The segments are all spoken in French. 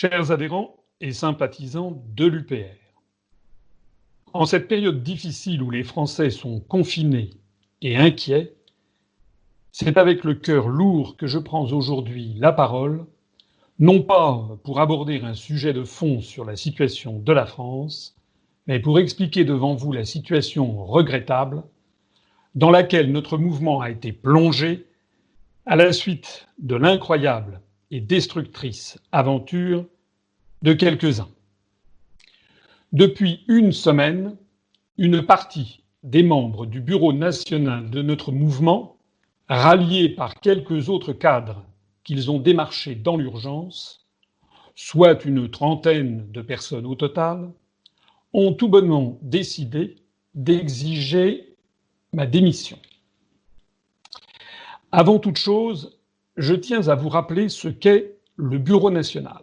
Chers adhérents et sympathisants de l'UPR, en cette période difficile où les Français sont confinés et inquiets, c'est avec le cœur lourd que je prends aujourd'hui la parole, non pas pour aborder un sujet de fond sur la situation de la France, mais pour expliquer devant vous la situation regrettable dans laquelle notre mouvement a été plongé à la suite de l'incroyable et destructrice aventure de quelques-uns. Depuis une semaine, une partie des membres du bureau national de notre mouvement, ralliés par quelques autres cadres qu'ils ont démarchés dans l'urgence, soit une trentaine de personnes au total, ont tout bonnement décidé d'exiger ma démission. Avant toute chose, je tiens à vous rappeler ce qu'est le Bureau national.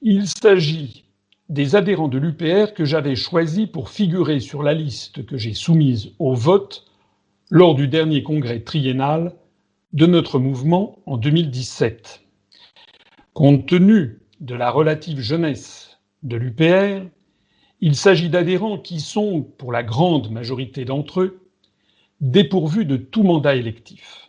Il s'agit des adhérents de l'UPR que j'avais choisis pour figurer sur la liste que j'ai soumise au vote lors du dernier congrès triennal de notre mouvement en 2017. Compte tenu de la relative jeunesse de l'UPR, il s'agit d'adhérents qui sont, pour la grande majorité d'entre eux, dépourvus de tout mandat électif.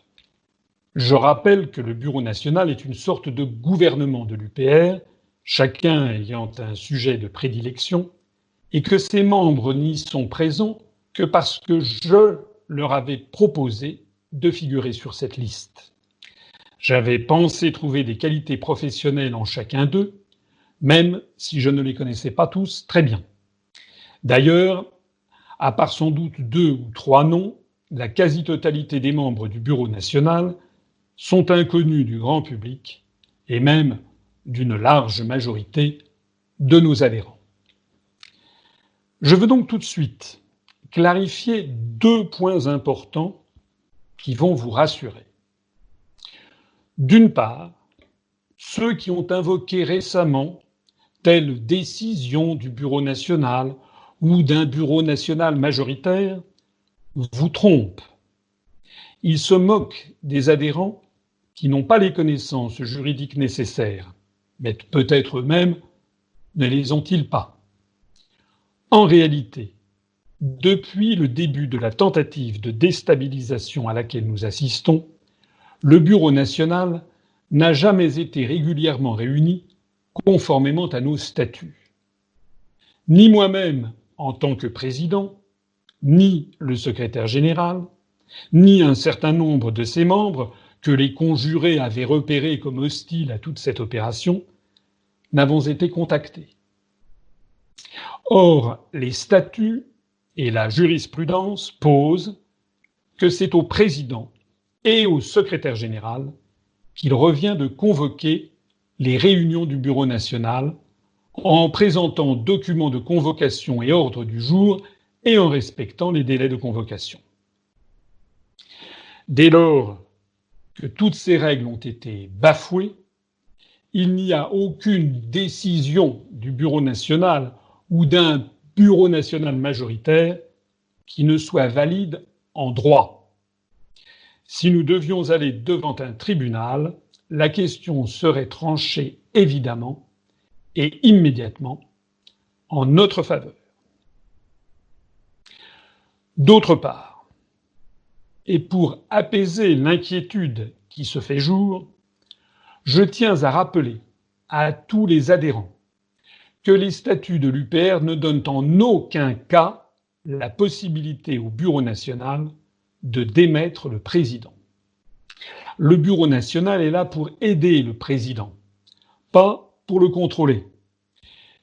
Je rappelle que le Bureau national est une sorte de gouvernement de l'UPR, chacun ayant un sujet de prédilection, et que ses membres n'y sont présents que parce que je leur avais proposé de figurer sur cette liste. J'avais pensé trouver des qualités professionnelles en chacun d'eux, même si je ne les connaissais pas tous très bien. D'ailleurs, à part sans doute deux ou trois noms, la quasi-totalité des membres du Bureau national sont inconnus du grand public et même d'une large majorité de nos adhérents. Je veux donc tout de suite clarifier deux points importants qui vont vous rassurer. D'une part, ceux qui ont invoqué récemment telle décision du Bureau national ou d'un bureau national majoritaire vous trompe. Il se moque des adhérents qui n'ont pas les connaissances juridiques nécessaires, mais peut-être même ne les ont-ils pas. En réalité, depuis le début de la tentative de déstabilisation à laquelle nous assistons, le Bureau national n'a jamais été régulièrement réuni conformément à nos statuts. Ni moi-même, en tant que président, ni le secrétaire général, ni un certain nombre de ses membres que les conjurés avaient repérés comme hostiles à toute cette opération, n'avons été contactés. Or, les statuts et la jurisprudence posent que c'est au président et au secrétaire général qu'il revient de convoquer les réunions du Bureau national en présentant documents de convocation et ordre du jour et en respectant les délais de convocation. Dès lors toutes ces règles ont été bafouées, il n'y a aucune décision du Bureau national ou d'un Bureau national majoritaire qui ne soit valide en droit. Si nous devions aller devant un tribunal, la question serait tranchée évidemment et immédiatement en notre faveur. D'autre part, et pour apaiser l'inquiétude qui se fait jour, je tiens à rappeler à tous les adhérents que les statuts de l'UPR ne donnent en aucun cas la possibilité au Bureau national de démettre le président. Le Bureau national est là pour aider le président, pas pour le contrôler.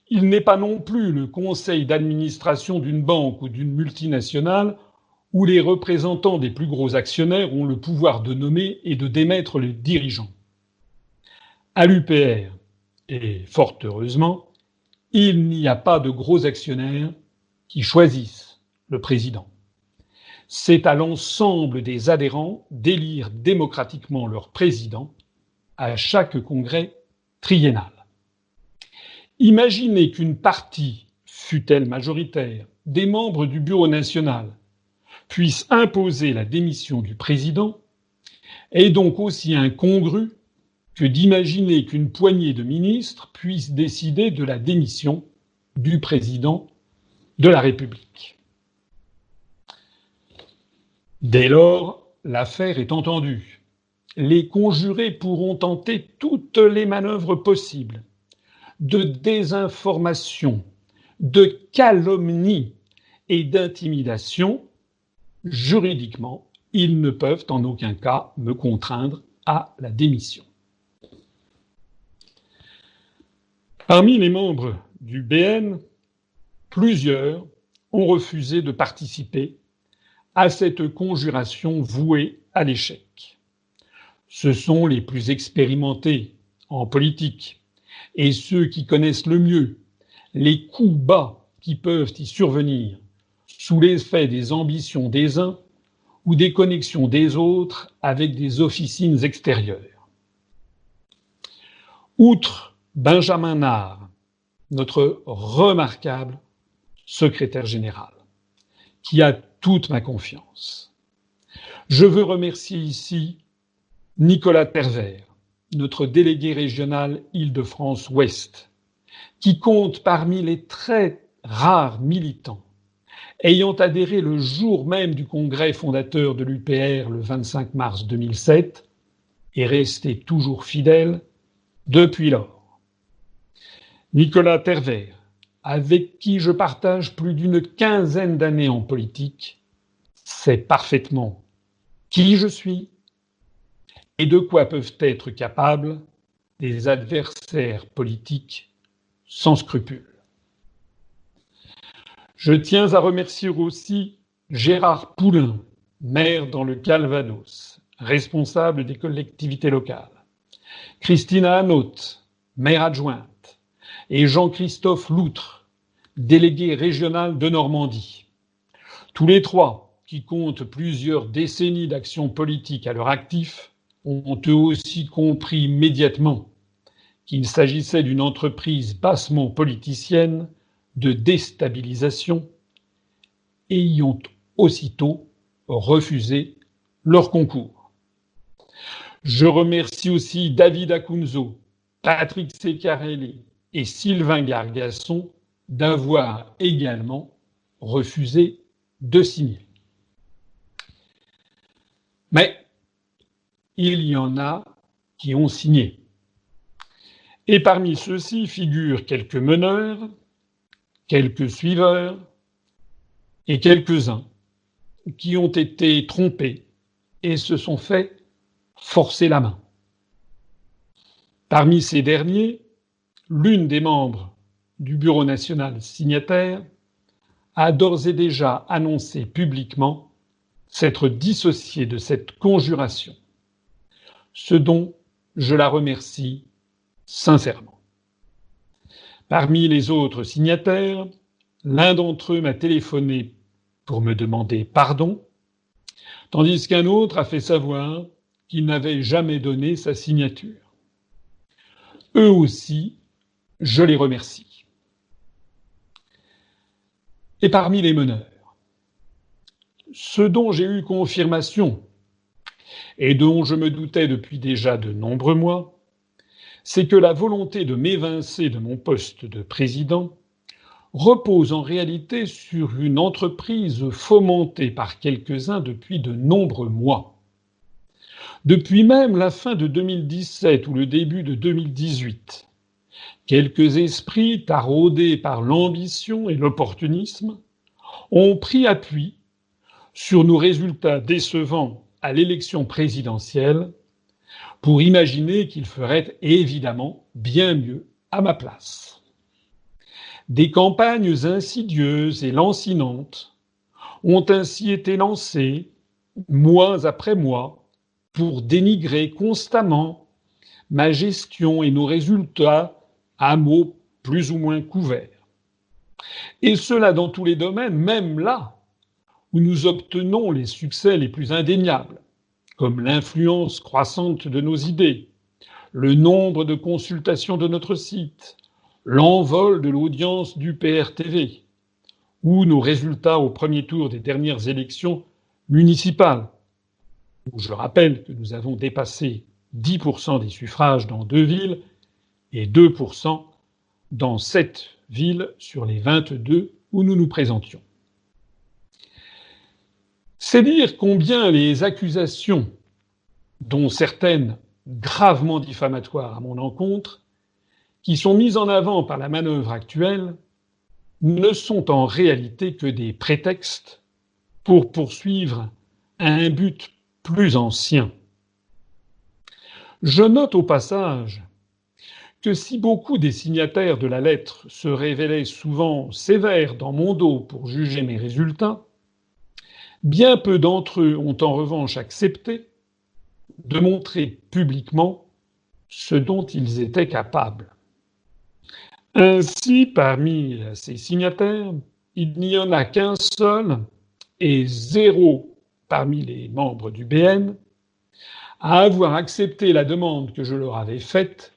Il n'est pas non plus le conseil d'administration d'une banque ou d'une multinationale où les représentants des plus gros actionnaires ont le pouvoir de nommer et de démettre les dirigeants. À l'UPR, et fort heureusement, il n'y a pas de gros actionnaires qui choisissent le président. C'est à l'ensemble des adhérents d'élire démocratiquement leur président à chaque congrès triennal. Imaginez qu'une partie, fût-elle majoritaire, des membres du Bureau national puisse imposer la démission du président est donc aussi incongru que d'imaginer qu'une poignée de ministres puisse décider de la démission du président de la République. Dès lors, l'affaire est entendue. Les conjurés pourront tenter toutes les manœuvres possibles de désinformation, de calomnie et d'intimidation. Juridiquement, ils ne peuvent en aucun cas me contraindre à la démission. Parmi les membres du BN, plusieurs ont refusé de participer à cette conjuration vouée à l'échec. Ce sont les plus expérimentés en politique et ceux qui connaissent le mieux les coups bas qui peuvent y survenir sous l'effet des ambitions des uns ou des connexions des autres avec des officines extérieures. Outre Benjamin Nard, notre remarquable secrétaire général, qui a toute ma confiance. Je veux remercier ici Nicolas Pervers, notre délégué régional Île-de-France Ouest, qui compte parmi les très rares militants ayant adhéré le jour même du congrès fondateur de l'UPR le 25 mars 2007 et resté toujours fidèle depuis lors. Nicolas Pervers, avec qui je partage plus d'une quinzaine d'années en politique, sait parfaitement qui je suis et de quoi peuvent être capables des adversaires politiques sans scrupules. Je tiens à remercier aussi Gérard Poulain, maire dans le Calvados, responsable des collectivités locales, Christina Hanot, maire adjointe, et Jean-Christophe Loutre, délégué régional de Normandie. Tous les trois, qui comptent plusieurs décennies d'action politique à leur actif, ont eux aussi compris immédiatement qu'il s'agissait d'une entreprise bassement politicienne de déstabilisation et y ont aussitôt refusé leur concours. Je remercie aussi David Acunzo, Patrick Secarelli et Sylvain Gargasson d'avoir également refusé de signer. Mais il y en a qui ont signé. Et parmi ceux-ci figurent quelques meneurs, quelques suiveurs et quelques-uns qui ont été trompés et se sont fait forcer la main. Parmi ces derniers, l'une des membres du Bureau national signataire a d'ores et déjà annoncé publiquement s'être dissociée de cette conjuration, ce dont je la remercie sincèrement. Parmi les autres signataires, l'un d'entre eux m'a téléphoné pour me demander pardon, tandis qu'un autre a fait savoir qu'il n'avait jamais donné sa signature. Eux aussi je les remercie. Et parmi les meneurs, ce dont j'ai eu confirmation et dont je me doutais depuis déjà de nombreux mois, c'est que la volonté de m'évincer de mon poste de président repose en réalité sur une entreprise fomentée par quelques-uns depuis de nombreux mois. Depuis même la fin de 2017 ou le début de 2018, Quelques esprits taraudés par l'ambition et l'opportunisme ont pris appui sur nos résultats décevants à l'élection présidentielle pour imaginer qu'ils feraient évidemment bien mieux à ma place. Des campagnes insidieuses et lancinantes ont ainsi été lancées, mois après mois, pour dénigrer constamment ma gestion et nos résultats à mots plus ou moins couverts. Et cela dans tous les domaines, même là où nous obtenons les succès les plus indéniables, comme l'influence croissante de nos idées, le nombre de consultations de notre site, l'envol de l'audience du PRTV, ou nos résultats au premier tour des dernières élections municipales, je rappelle que nous avons dépassé 10% des suffrages dans deux villes et 2% dans sept villes sur les 22 où nous nous présentions. C'est dire combien les accusations, dont certaines gravement diffamatoires à mon encontre, qui sont mises en avant par la manœuvre actuelle, ne sont en réalité que des prétextes pour poursuivre un but plus ancien. Je note au passage que si beaucoup des signataires de la lettre se révélaient souvent sévères dans mon dos pour juger mes résultats, bien peu d'entre eux ont en revanche accepté de montrer publiquement ce dont ils étaient capables. Ainsi, parmi ces signataires, il n'y en a qu'un seul et zéro parmi les membres du BN à avoir accepté la demande que je leur avais faite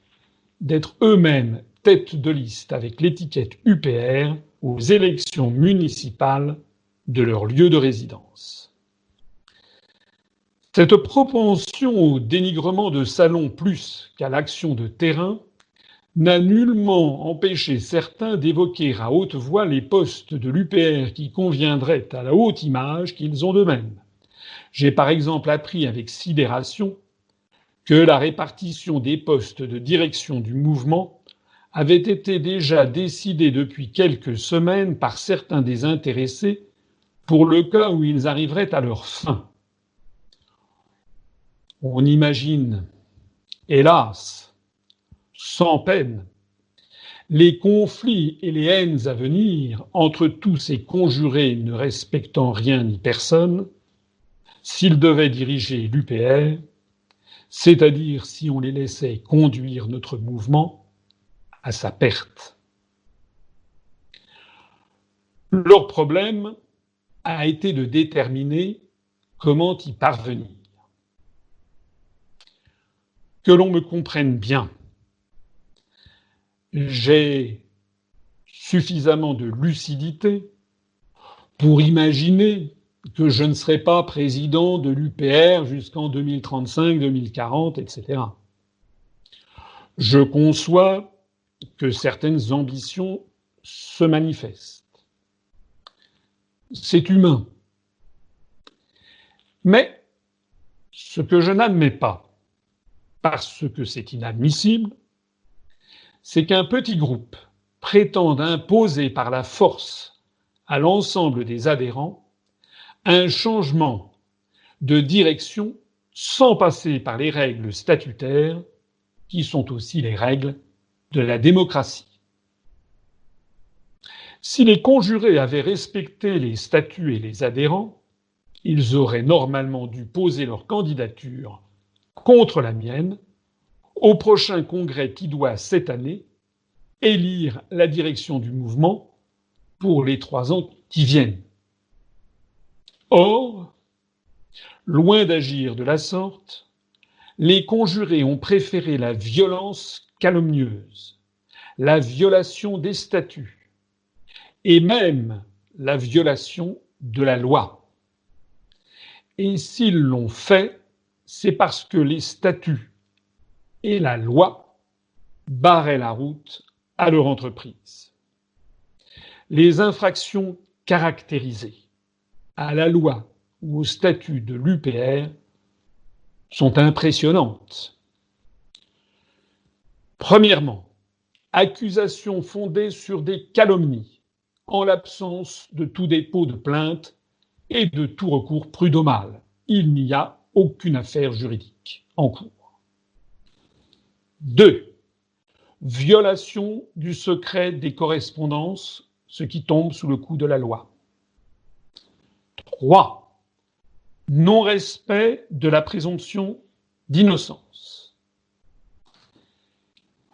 d'être eux-mêmes tête de liste avec l'étiquette UPR aux élections municipales de leur lieu de résidence. Cette propension au dénigrement de salon plus qu'à l'action de terrain n'a nullement empêché certains d'évoquer à haute voix les postes de l'UPR qui conviendraient à la haute image qu'ils ont d'eux-mêmes. J'ai par exemple appris avec sidération que la répartition des postes de direction du mouvement avait été déjà décidée depuis quelques semaines par certains des intéressés pour le cas où ils arriveraient à leur fin. On imagine, hélas, sans peine, les conflits et les haines à venir entre tous ces conjurés ne respectant rien ni personne, s'ils devaient diriger l'UPR c'est-à-dire si on les laissait conduire notre mouvement à sa perte. Leur problème a été de déterminer comment y parvenir. Que l'on me comprenne bien, j'ai suffisamment de lucidité pour imaginer que je ne serai pas président de l'UPR jusqu'en 2035, 2040, etc. Je conçois que certaines ambitions se manifestent. C'est humain. Mais ce que je n'admets pas, parce que c'est inadmissible, c'est qu'un petit groupe prétende imposer par la force à l'ensemble des adhérents un changement de direction sans passer par les règles statutaires qui sont aussi les règles de la démocratie. Si les conjurés avaient respecté les statuts et les adhérents, ils auraient normalement dû poser leur candidature contre la mienne au prochain congrès qui doit cette année élire la direction du mouvement pour les trois ans qui viennent. Or, loin d'agir de la sorte, les conjurés ont préféré la violence calomnieuse, la violation des statuts et même la violation de la loi. Et s'ils l'ont fait, c'est parce que les statuts et la loi barraient la route à leur entreprise. Les infractions caractérisées à la loi ou au statut de l'UPR sont impressionnantes. Premièrement, accusation fondée sur des calomnies, en l'absence de tout dépôt de plainte et de tout recours prud'homal. Il n'y a aucune affaire juridique en cours. Deux, violation du secret des correspondances, ce qui tombe sous le coup de la loi. 3. Non-respect de la présomption d'innocence.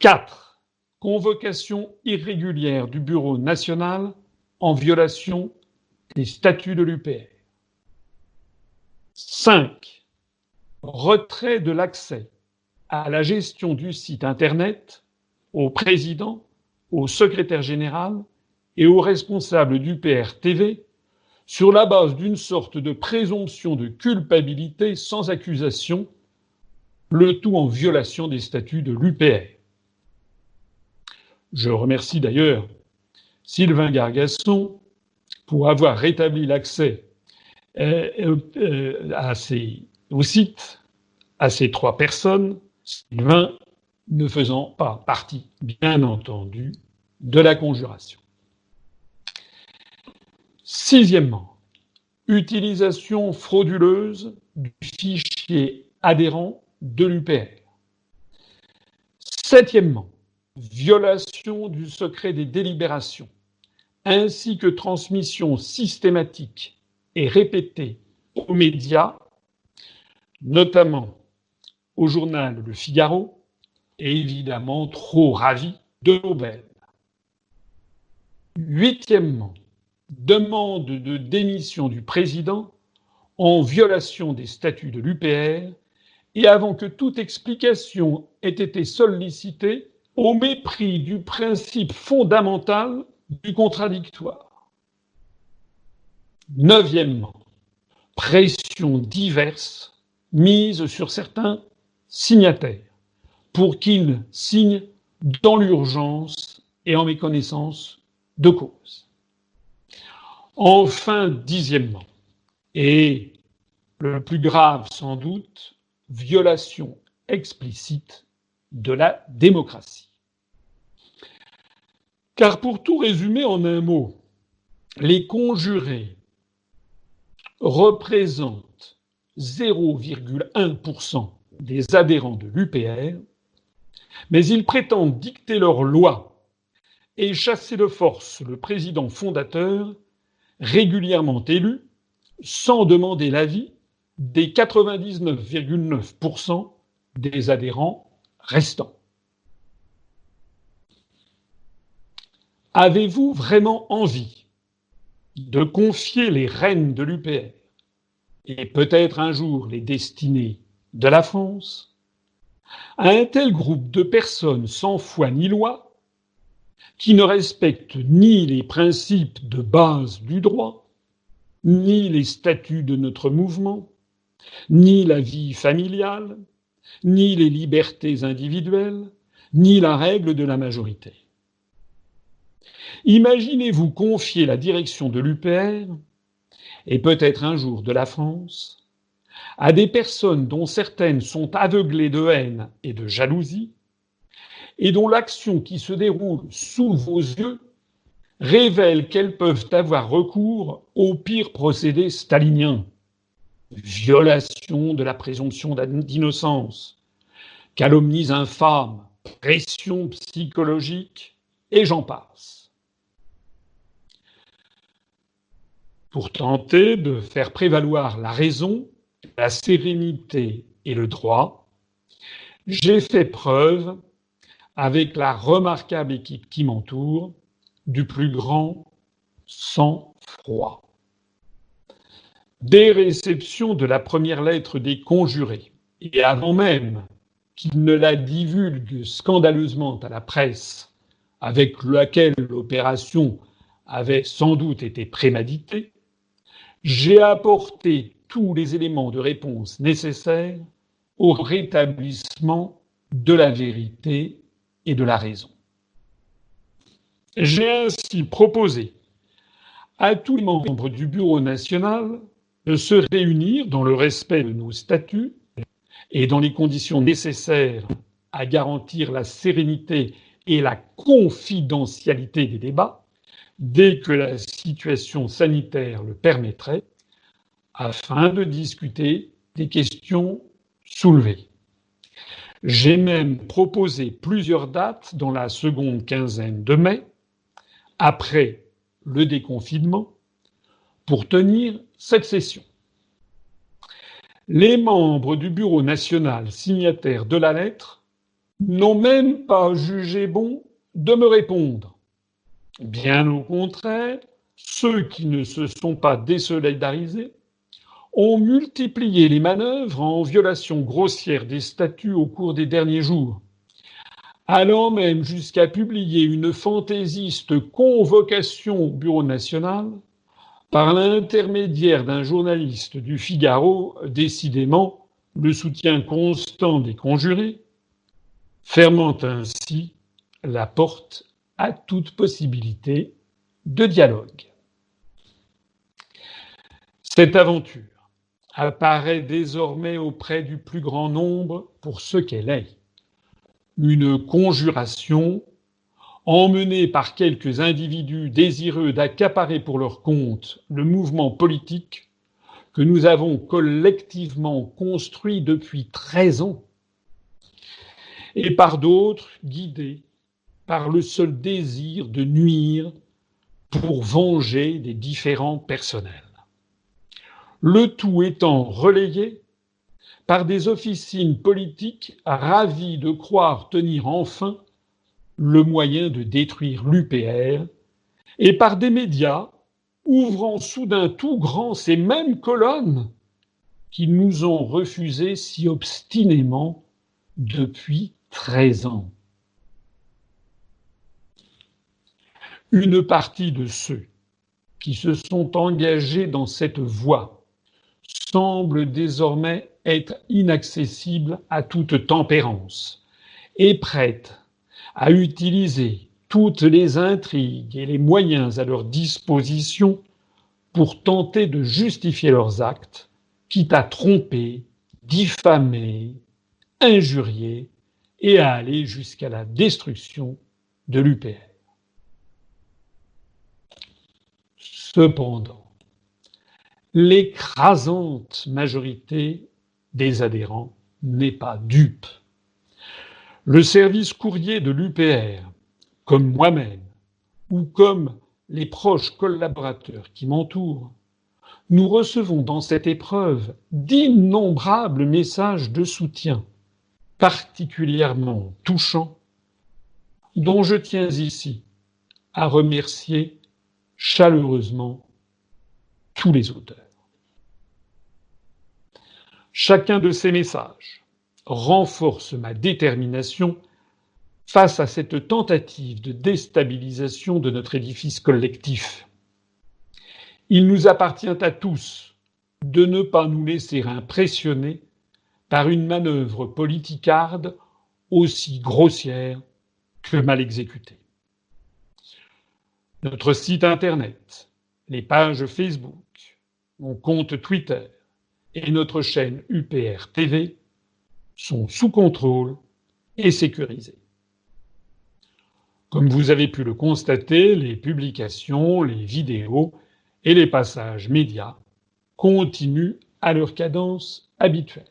4. Convocation irrégulière du Bureau national en violation des statuts de l'UPR. 5. Retrait de l'accès à la gestion du site Internet au président, au secrétaire général et aux responsables d'UPR TV sur la base d'une sorte de présomption de culpabilité sans accusation le tout en violation des statuts de l'UPR. Je remercie d'ailleurs Sylvain Gargasson pour avoir rétabli l'accès euh, euh, à au site à ces trois personnes, Sylvain ne faisant pas partie, bien entendu, de la conjuration. Sixièmement, utilisation frauduleuse du fichier adhérent de l'UPR. Septièmement, violation du secret des délibérations, ainsi que transmission systématique et répétée aux médias, notamment au journal Le Figaro, et évidemment trop ravi de Nobel. Huitièmement, demande de démission du président en violation des statuts de l'UPR et avant que toute explication ait été sollicitée au mépris du principe fondamental du contradictoire. Neuvièmement, pression diverse mise sur certains signataires pour qu'ils signent dans l'urgence et en méconnaissance de cause. Enfin, dixièmement, et le plus grave sans doute, violation explicite de la démocratie. Car pour tout résumer en un mot, les conjurés représentent 0,1% des adhérents de l'UPR, mais ils prétendent dicter leurs lois et chasser de force le président fondateur, régulièrement élu, sans demander l'avis des 99,9% des adhérents restants. Avez-vous vraiment envie de confier les rênes de l'UPR et peut-être un jour les destinées de la France à un tel groupe de personnes sans foi ni loi, qui ne respectent ni les principes de base du droit, ni les statuts de notre mouvement, ni la vie familiale, ni les libertés individuelles, ni la règle de la majorité? Imaginez-vous confier la direction de l'UPR, et peut-être un jour de la France, à des personnes dont certaines sont aveuglées de haine et de jalousie, et dont l'action qui se déroule sous vos yeux révèle qu'elles peuvent avoir recours au pire procédé stalinien. Violation de la présomption d'innocence, calomnies infâmes, pression psychologique, et j'en passe. Pour tenter de faire prévaloir la raison, la sérénité et le droit, j'ai fait preuve, avec la remarquable équipe qui m'entoure, du plus grand sang-froid. Dès réception de la première lettre des conjurés, et avant même qu'ils ne la divulguent scandaleusement à la presse, avec laquelle l'opération avait sans doute été préméditée, j'ai apporté tous les éléments de réponse nécessaires au rétablissement de la vérité et de la raison. J'ai ainsi proposé à tous les membres du Bureau national de se réunir dans le respect de nos statuts et dans les conditions nécessaires à garantir la sérénité et la confidentialité des débats, dès que la situation sanitaire le permettrait, afin de discuter des questions soulevées. J'ai même proposé plusieurs dates dans la seconde quinzaine de mai, après le déconfinement, pour tenir cette session. Les membres du Bureau national signataires de la lettre n'ont même pas jugé bon de me répondre Bien au contraire, ceux qui ne se sont pas désolidarisés ont multiplié les manœuvres en violation grossière des statuts au cours des derniers jours, allant même jusqu'à publier une fantaisiste convocation au Bureau national par l'intermédiaire d'un journaliste du Figaro, décidément le soutien constant des conjurés, fermant ainsi la porte à toute possibilité de dialogue. Cette aventure apparaît désormais auprès du plus grand nombre pour ce qu'elle est, une conjuration emmenée par quelques individus désireux d'accaparer pour leur compte le mouvement politique que nous avons collectivement construit depuis 13 ans, et par d'autres guidés par le seul désir de nuire pour venger des différents personnels. Le tout étant relayé par des officines politiques ravies de croire tenir enfin le moyen de détruire l'UPR, et par des médias ouvrant soudain tout grand ces mêmes colonnes qui nous ont refusé si obstinément depuis 13 ans. Une partie de ceux qui se sont engagés dans cette voie semble désormais être inaccessible à toute tempérance et prête à utiliser toutes les intrigues et les moyens à leur disposition pour tenter de justifier leurs actes, quitte à tromper, diffamer, injurier et à aller jusqu'à la destruction de l'UPR. Cependant, l'écrasante majorité des adhérents n'est pas dupe. Le service courrier de l'UPR, comme moi-même, ou comme les proches collaborateurs qui m'entourent, nous recevons dans cette épreuve d'innombrables messages de soutien, particulièrement touchants, dont je tiens ici à remercier chaleureusement tous les auteurs. Chacun de ces messages renforce ma détermination face à cette tentative de déstabilisation de notre édifice collectif. Il nous appartient à tous de ne pas nous laisser impressionner par une manœuvre politicarde aussi grossière que mal exécutée. Notre site Internet, les pages Facebook, mon compte Twitter, et notre chaîne UPR TV sont sous contrôle et sécurisés. Comme vous avez pu le constater, les publications, les vidéos et les passages médias continuent à leur cadence habituelle.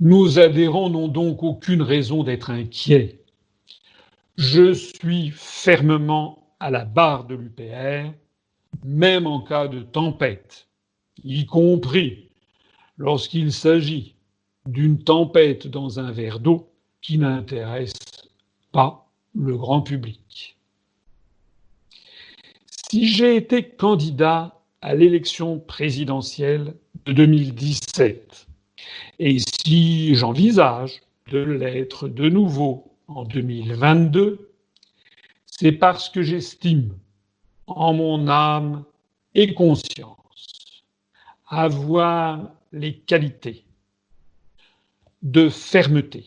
Nos adhérents n'ont donc aucune raison d'être inquiets. Je suis fermement à la barre de l'UPR, même en cas de tempête y compris lorsqu'il s'agit d'une tempête dans un verre d'eau qui n'intéresse pas le grand public. Si j'ai été candidat à l'élection présidentielle de 2017 et si j'envisage de l'être de nouveau en 2022, c'est parce que j'estime en mon âme et conscience avoir les qualités de fermeté,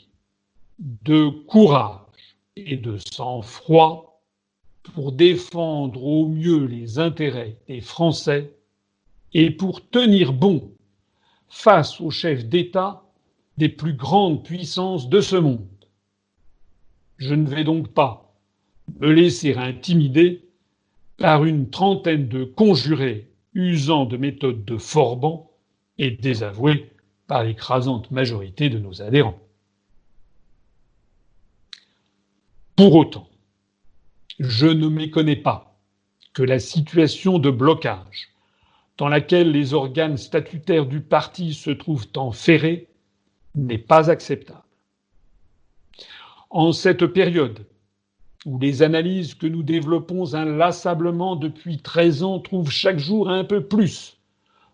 de courage et de sang-froid pour défendre au mieux les intérêts des Français et pour tenir bon face aux chefs d'État des plus grandes puissances de ce monde. Je ne vais donc pas me laisser intimider par une trentaine de conjurés usant de méthodes de Forban et désavouées par l'écrasante majorité de nos adhérents. Pour autant, je ne méconnais pas que la situation de blocage dans laquelle les organes statutaires du parti se trouvent enferrés n'est pas acceptable. En cette période où les analyses que nous développons inlassablement depuis 13 ans trouvent chaque jour un peu plus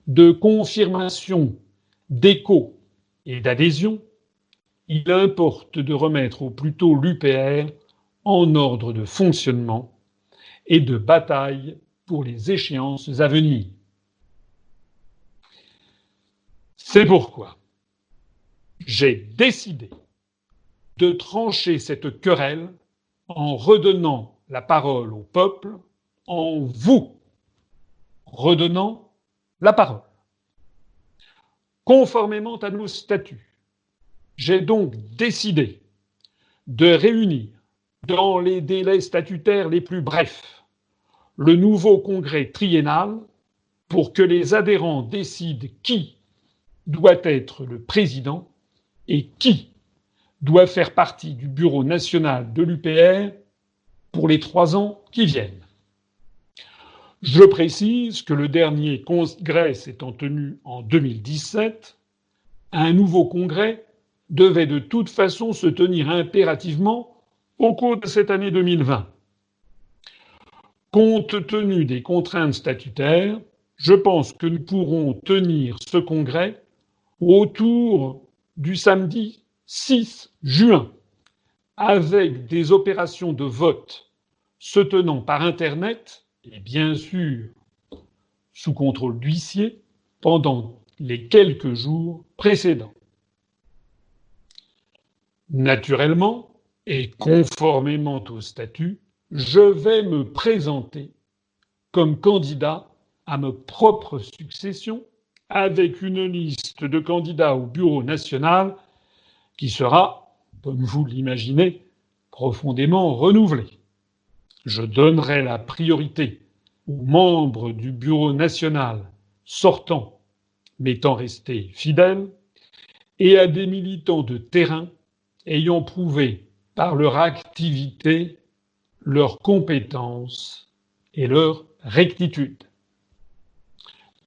de confirmation, d'écho et d'adhésion, il importe de remettre au plus tôt l'UPR en ordre de fonctionnement et de bataille pour les échéances à venir. C'est pourquoi j'ai décidé de trancher cette querelle en redonnant la parole au peuple, en vous redonnant la parole. Conformément à nos statuts, j'ai donc décidé de réunir dans les délais statutaires les plus brefs le nouveau congrès triennal pour que les adhérents décident qui doit être le président et qui doit faire partie du bureau national de l'UPR pour les trois ans qui viennent. Je précise que le dernier congrès s'étant tenu en 2017, un nouveau congrès devait de toute façon se tenir impérativement au cours de cette année 2020. Compte tenu des contraintes statutaires, je pense que nous pourrons tenir ce congrès autour du samedi 6 juin, avec des opérations de vote se tenant par Internet et bien sûr sous contrôle d'huissier pendant les quelques jours précédents. Naturellement, et conformément au statut, je vais me présenter comme candidat à ma propre succession avec une liste de candidats au bureau national qui sera, comme vous l'imaginez, profondément renouvelée. Je donnerai la priorité aux membres du bureau national sortants m'étant restés fidèles et à des militants de terrain ayant prouvé par leur activité leur compétence et leur rectitude.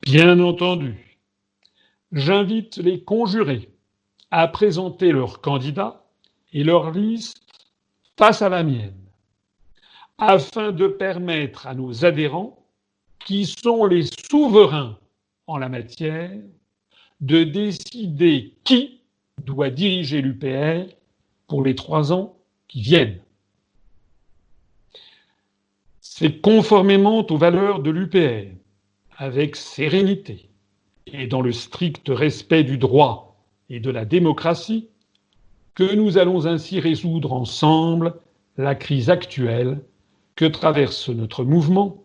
Bien entendu, j'invite les conjurés à présenter leurs candidats et leur liste face à la mienne, afin de permettre à nos adhérents, qui sont les souverains en la matière, de décider qui doit diriger l'UPR pour les trois ans qui viennent. C'est conformément aux valeurs de l'UPR, avec sérénité et dans le strict respect du droit et de la démocratie, que nous allons ainsi résoudre ensemble la crise actuelle que traverse notre mouvement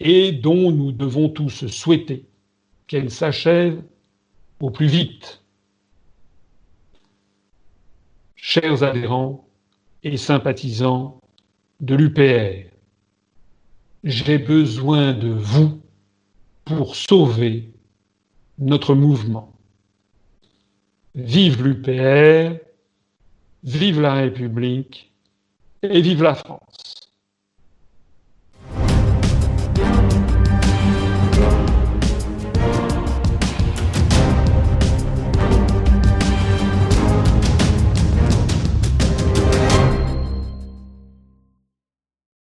et dont nous devons tous souhaiter qu'elle s'achève au plus vite. chers adhérents et sympathisants de l'UPR, j'ai besoin de vous pour sauver notre mouvement. Vive l'UPR, vive la République et vive la France.